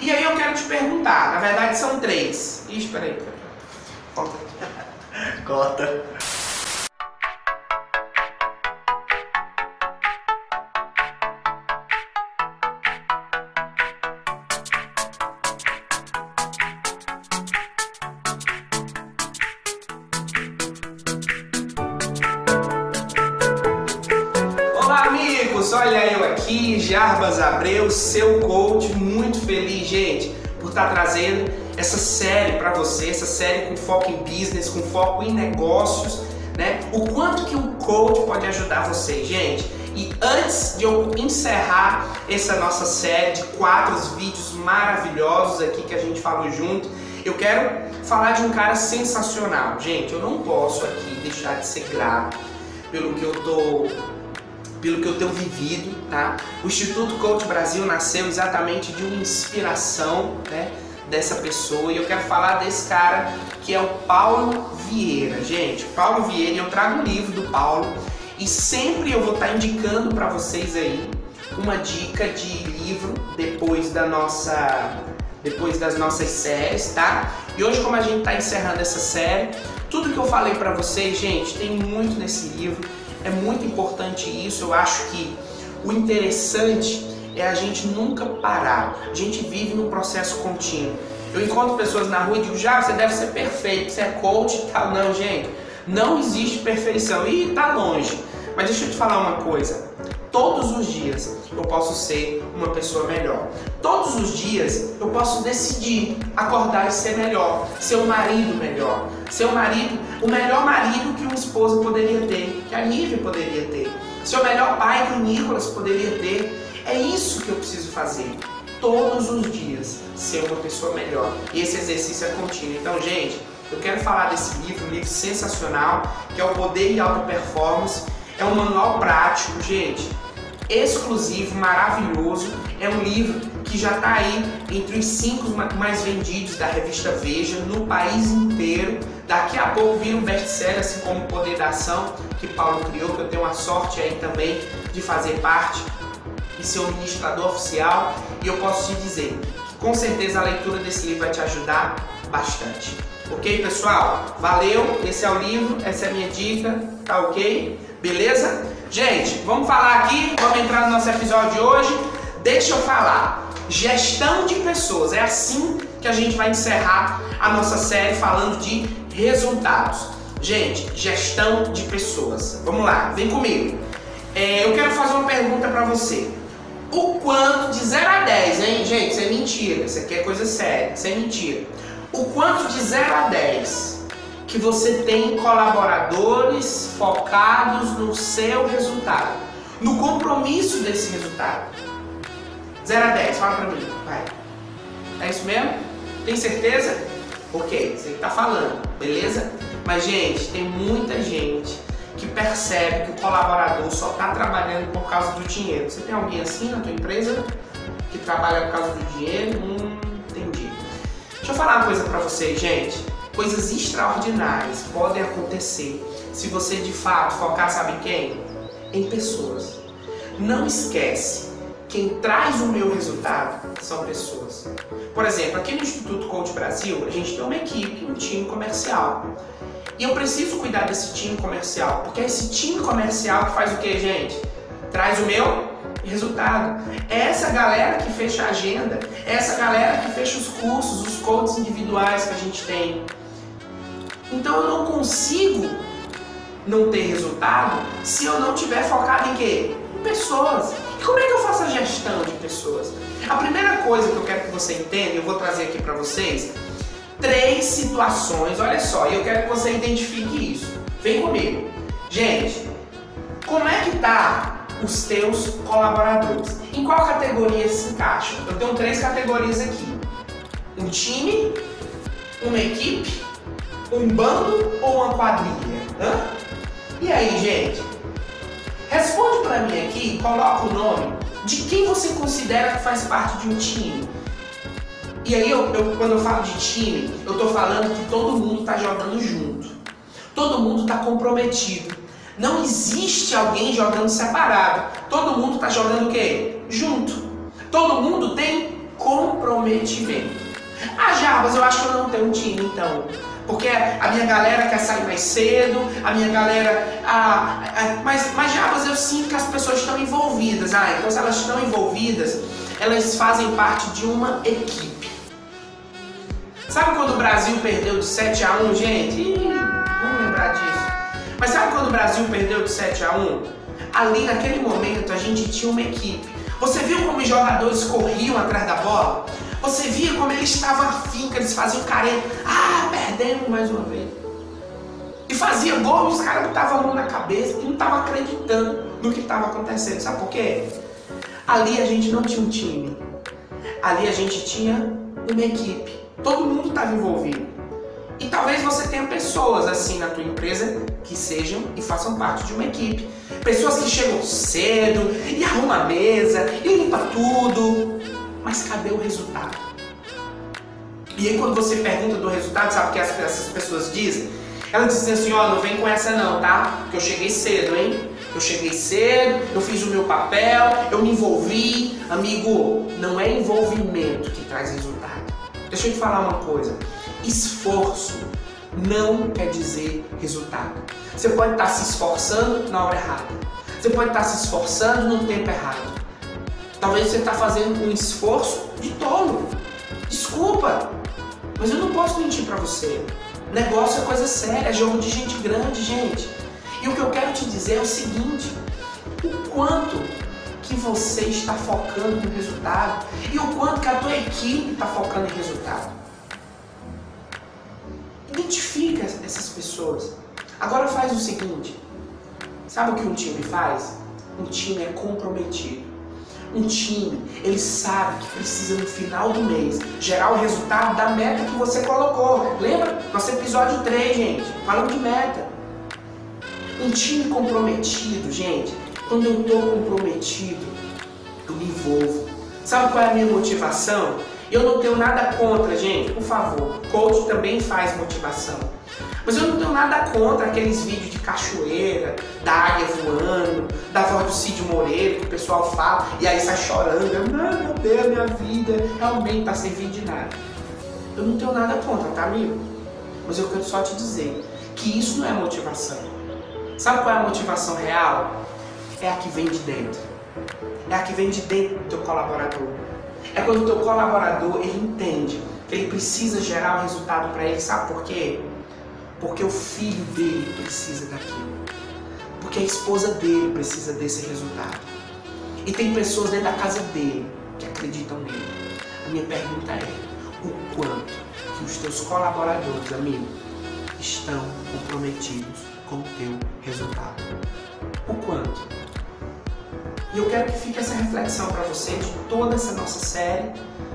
E aí eu quero te perguntar, na verdade são três. Ixi, peraí, peraí. Volta. Corta. Olha eu aqui, Jarbas Abreu, seu coach, muito feliz, gente, por estar trazendo essa série para você, essa série com foco em business, com foco em negócios, né? O quanto que um coach pode ajudar você, gente. E antes de eu encerrar essa nossa série de quatro vídeos maravilhosos aqui que a gente falou junto, eu quero falar de um cara sensacional. Gente, eu não posso aqui deixar de ser grato pelo que eu tô pelo que eu tenho vivido, tá? O Instituto Coach Brasil nasceu exatamente de uma inspiração, né, dessa pessoa e eu quero falar desse cara que é o Paulo Vieira. Gente, Paulo Vieira, eu trago um livro do Paulo e sempre eu vou estar indicando para vocês aí uma dica de livro depois da nossa depois das nossas séries, tá? E hoje como a gente está encerrando essa série, tudo que eu falei para vocês, gente, tem muito nesse livro. É muito importante isso. Eu acho que o interessante é a gente nunca parar. A gente vive num processo contínuo. Eu encontro pessoas na rua e digo, já, você deve ser perfeito, você é coach e tal. Não, gente, não existe perfeição. E tá longe. Mas deixa eu te falar uma coisa. Todos os dias eu posso ser uma pessoa melhor. Todos os dias eu posso decidir acordar e ser melhor, ser um marido melhor, ser um marido, o melhor marido que uma esposa poderia ter, que a Nívia poderia ter, ser o melhor pai que o Nicolas poderia ter. É isso que eu preciso fazer. Todos os dias ser uma pessoa melhor. E esse exercício é contínuo. Então, gente, eu quero falar desse livro, um livro sensacional, que é o Poder e Alta Performance. É um manual prático, gente exclusivo, maravilhoso. É um livro que já está aí entre os cinco mais vendidos da revista Veja no país inteiro. Daqui a pouco vira um best-seller, assim como o Poder da Ação, que Paulo criou, que eu tenho a sorte aí também de fazer parte e ser o ministrador oficial. E eu posso te dizer que com certeza a leitura desse livro vai te ajudar bastante. Ok, pessoal? Valeu, esse é o livro, essa é a minha dica, tá ok? Beleza? Gente, vamos falar aqui, vamos entrar no nosso episódio de hoje. Deixa eu falar. Gestão de pessoas. É assim que a gente vai encerrar a nossa série falando de resultados. Gente, gestão de pessoas. Vamos lá, vem comigo. É, eu quero fazer uma pergunta para você. O quanto de 0 a 10, hein? Gente, isso é mentira. Isso aqui é coisa séria. Isso é mentira. O quanto de 0 a 10 que você tem colaboradores focados no seu resultado, no compromisso desse resultado. 0 a 10, fala pra mim, vai. É isso mesmo? Tem certeza? Ok, você está falando, beleza? Mas, gente, tem muita gente que percebe que o colaborador só está trabalhando por causa do dinheiro. Você tem alguém assim na tua empresa que trabalha por causa do dinheiro? Hum, entendi. Deixa eu falar uma coisa para vocês, gente. Coisas extraordinárias podem acontecer se você de fato focar, sabe em quem? Em pessoas. Não esquece, quem traz o meu resultado são pessoas. Por exemplo, aqui no Instituto Coach Brasil, a gente tem uma equipe, um time comercial. E eu preciso cuidar desse time comercial, porque é esse time comercial que faz o que, gente? Traz o meu resultado. É essa galera que fecha a agenda, é essa galera que fecha os cursos, os coaches individuais que a gente tem. Então eu não consigo não ter resultado se eu não tiver focado em quê? Em pessoas. E como é que eu faço a gestão de pessoas? A primeira coisa que eu quero que você entenda, eu vou trazer aqui para vocês, três situações, olha só, e eu quero que você identifique isso. Vem comigo. Gente, como é que tá os teus colaboradores? Em qual categoria se encaixam? Eu tenho três categorias aqui. Um time, uma equipe um bando ou uma quadrilha? Hã? E aí, gente? Responde para mim aqui, coloca o nome de quem você considera que faz parte de um time. E aí, eu, eu, quando eu falo de time, eu estou falando que todo mundo está jogando junto. Todo mundo está comprometido. Não existe alguém jogando separado. Todo mundo está jogando o quê? Junto. Todo mundo tem comprometimento. Ah, Jarbas, eu acho que eu não tenho um time, então. Porque a minha galera quer sair mais cedo, a minha galera. Ah, mas, mas Jarbas, eu sinto que as pessoas estão envolvidas. Ah, então se elas estão envolvidas, elas fazem parte de uma equipe. Sabe quando o Brasil perdeu de 7 a 1, gente? Ih, vamos lembrar disso. Mas sabe quando o Brasil perdeu de 7 a 1? Ali naquele momento a gente tinha uma equipe. Você viu como os jogadores corriam atrás da bola? Você via como eles estavam afim, que eles faziam careta. Ah, perdemos mais uma vez. E fazia gol, os caras botavam a mão na cabeça e não estavam acreditando no que estava acontecendo. Sabe por quê? Ali a gente não tinha um time. Ali a gente tinha uma equipe. Todo mundo estava envolvido. E talvez você tenha pessoas assim na tua empresa que sejam e façam parte de uma equipe. Pessoas que chegam cedo e arrumam a mesa e limpa tudo. Mas cadê o resultado? E aí quando você pergunta do resultado, sabe o que essas pessoas dizem? Elas dizem assim, ó, oh, não vem com essa não, tá? Porque eu cheguei cedo, hein? Eu cheguei cedo, eu fiz o meu papel, eu me envolvi. Amigo, não é envolvimento que traz resultado. Deixa eu te falar uma coisa. Esforço não quer dizer resultado. Você pode estar se esforçando na hora errada. Você pode estar se esforçando no tempo errado. Talvez você está fazendo um esforço de tolo. Desculpa, mas eu não posso mentir para você. Negócio é coisa séria, é jogo de gente grande, gente. E o que eu quero te dizer é o seguinte: o quanto que você está focando no resultado e o quanto que a tua equipe está focando em resultado. Identifica essas pessoas. Agora faz o seguinte: sabe o que um time faz? Um time é comprometido. Um time, ele sabe que precisa no final do mês gerar o resultado da meta que você colocou. Lembra? Nosso episódio 3, gente, falando de meta. Um time comprometido, gente, quando eu estou comprometido, eu me envolvo. Sabe qual é a minha motivação? Eu não tenho nada contra, gente, por favor. Coach também faz motivação. Mas eu não tenho nada contra aqueles vídeos de cachoeira, da águia voando, da voz do Cid Moreira, que o pessoal fala e aí sai chorando. Não, meu Deus, minha vida realmente está servindo de nada. Eu não tenho nada contra, tá, amigo? Mas eu quero só te dizer que isso não é motivação. Sabe qual é a motivação real? É a que vem de dentro. É a que vem de dentro do teu colaborador. É quando o teu colaborador ele entende que ele precisa gerar um resultado para ele. Sabe por quê? Porque o filho dele precisa daquilo. Porque a esposa dele precisa desse resultado. E tem pessoas dentro da casa dele que acreditam nele. A minha pergunta é: o quanto que os teus colaboradores, amigo, estão comprometidos com o teu resultado? O quanto? E eu quero que fique essa reflexão para você de toda essa nossa série